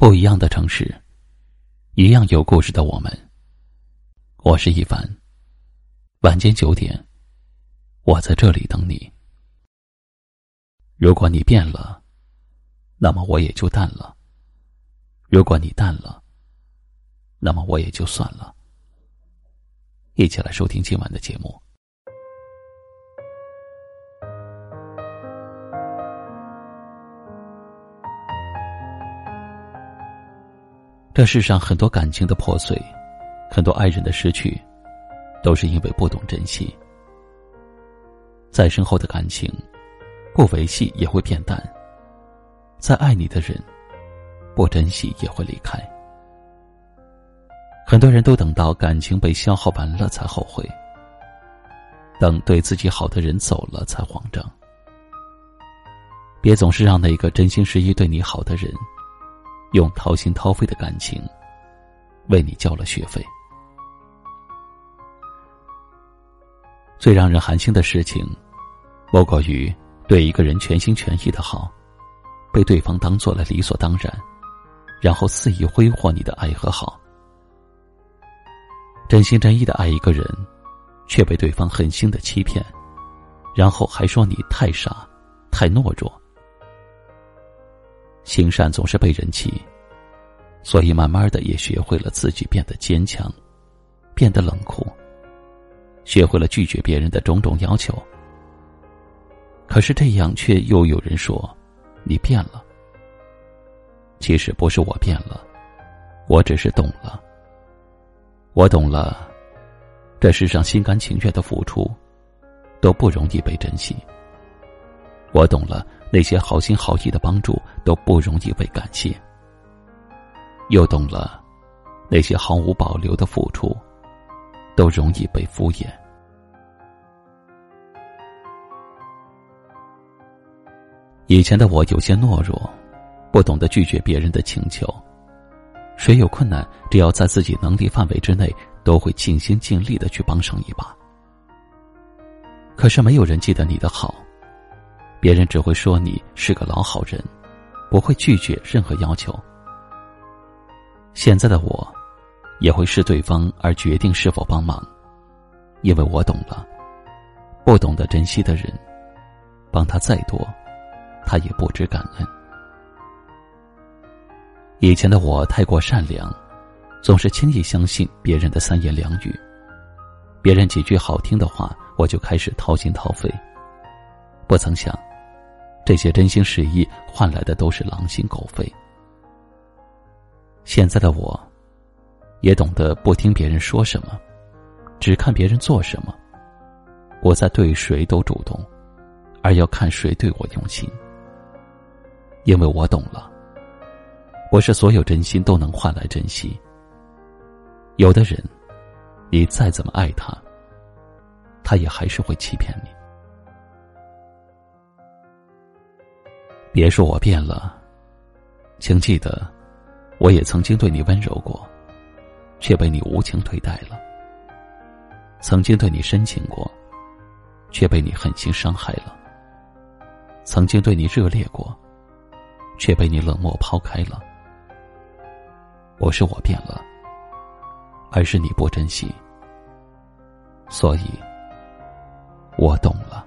不一样的城市，一样有故事的我们。我是一凡。晚间九点，我在这里等你。如果你变了，那么我也就淡了；如果你淡了，那么我也就算了。一起来收听今晚的节目。这世上很多感情的破碎，很多爱人的失去，都是因为不懂珍惜。再深厚的感情，不维系也会变淡；再爱你的人，不珍惜也会离开。很多人都等到感情被消耗完了才后悔，等对自己好的人走了才慌张。别总是让那个真心实意对你好的人。用掏心掏肺的感情，为你交了学费。最让人寒心的事情，莫过于对一个人全心全意的好，被对方当做了理所当然，然后肆意挥霍你的爱和好。真心真意的爱一个人，却被对方狠心的欺骗，然后还说你太傻，太懦弱。行善总是被人欺，所以慢慢的也学会了自己变得坚强，变得冷酷，学会了拒绝别人的种种要求。可是这样却又有人说，你变了。其实不是我变了，我只是懂了。我懂了，这世上心甘情愿的付出，都不容易被珍惜。我懂了。那些好心好意的帮助都不容易被感谢，又懂了，那些毫无保留的付出，都容易被敷衍。以前的我有些懦弱，不懂得拒绝别人的请求，谁有困难，只要在自己能力范围之内，都会尽心尽力的去帮上一把。可是没有人记得你的好。别人只会说你是个老好人，不会拒绝任何要求。现在的我，也会视对方而决定是否帮忙，因为我懂了，不懂得珍惜的人，帮他再多，他也不知感恩。以前的我太过善良，总是轻易相信别人的三言两语，别人几句好听的话，我就开始掏心掏肺，不曾想。这些真心实意换来的都是狼心狗肺。现在的我，也懂得不听别人说什么，只看别人做什么。我在对谁都主动，而要看谁对我用心。因为我懂了，不是所有真心都能换来珍惜。有的人，你再怎么爱他，他也还是会欺骗你。别说我变了，请记得，我也曾经对你温柔过，却被你无情对待了；曾经对你深情过，却被你狠心伤害了；曾经对你热烈过，却被你冷漠抛开了。不是我变了，而是你不珍惜，所以，我懂了。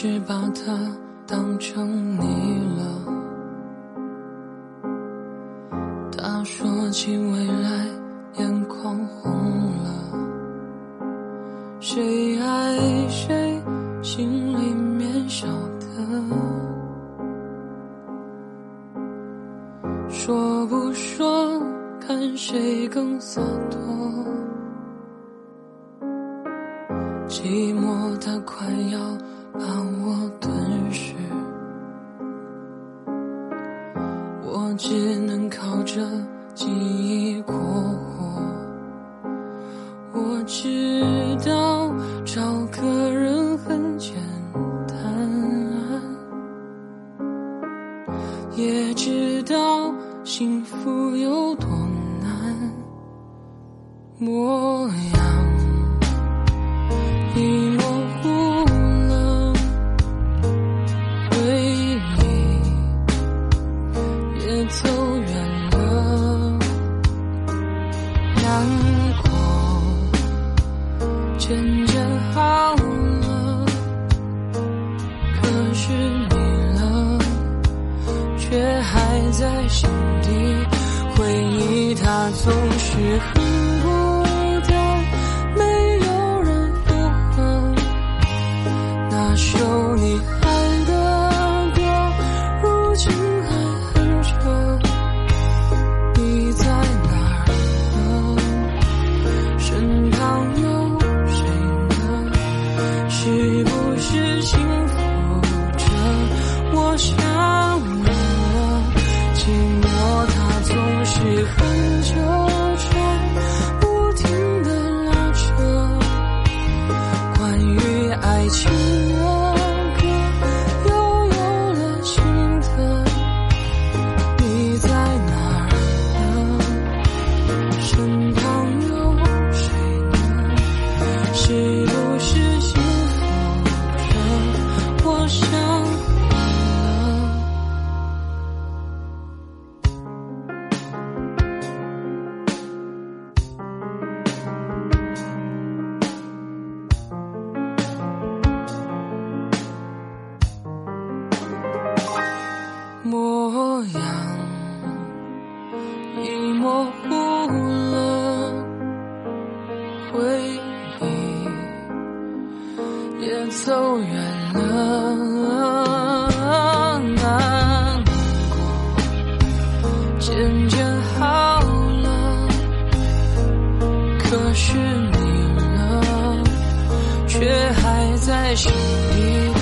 是把它当成你了。他说起未来，眼眶红了。谁爱谁，心里面晓得。说不说，看谁更。洒脱。寂寞它快要把我吞噬，我只能靠着记忆过活。我知道找个人很简单，也知道幸福有多难模样。渐渐好了，可是你了，却还在心底，回忆它总是很孤单。没有人附和那首模糊了，回忆也走远了，难过渐渐好了，可是你呢，却还在心里。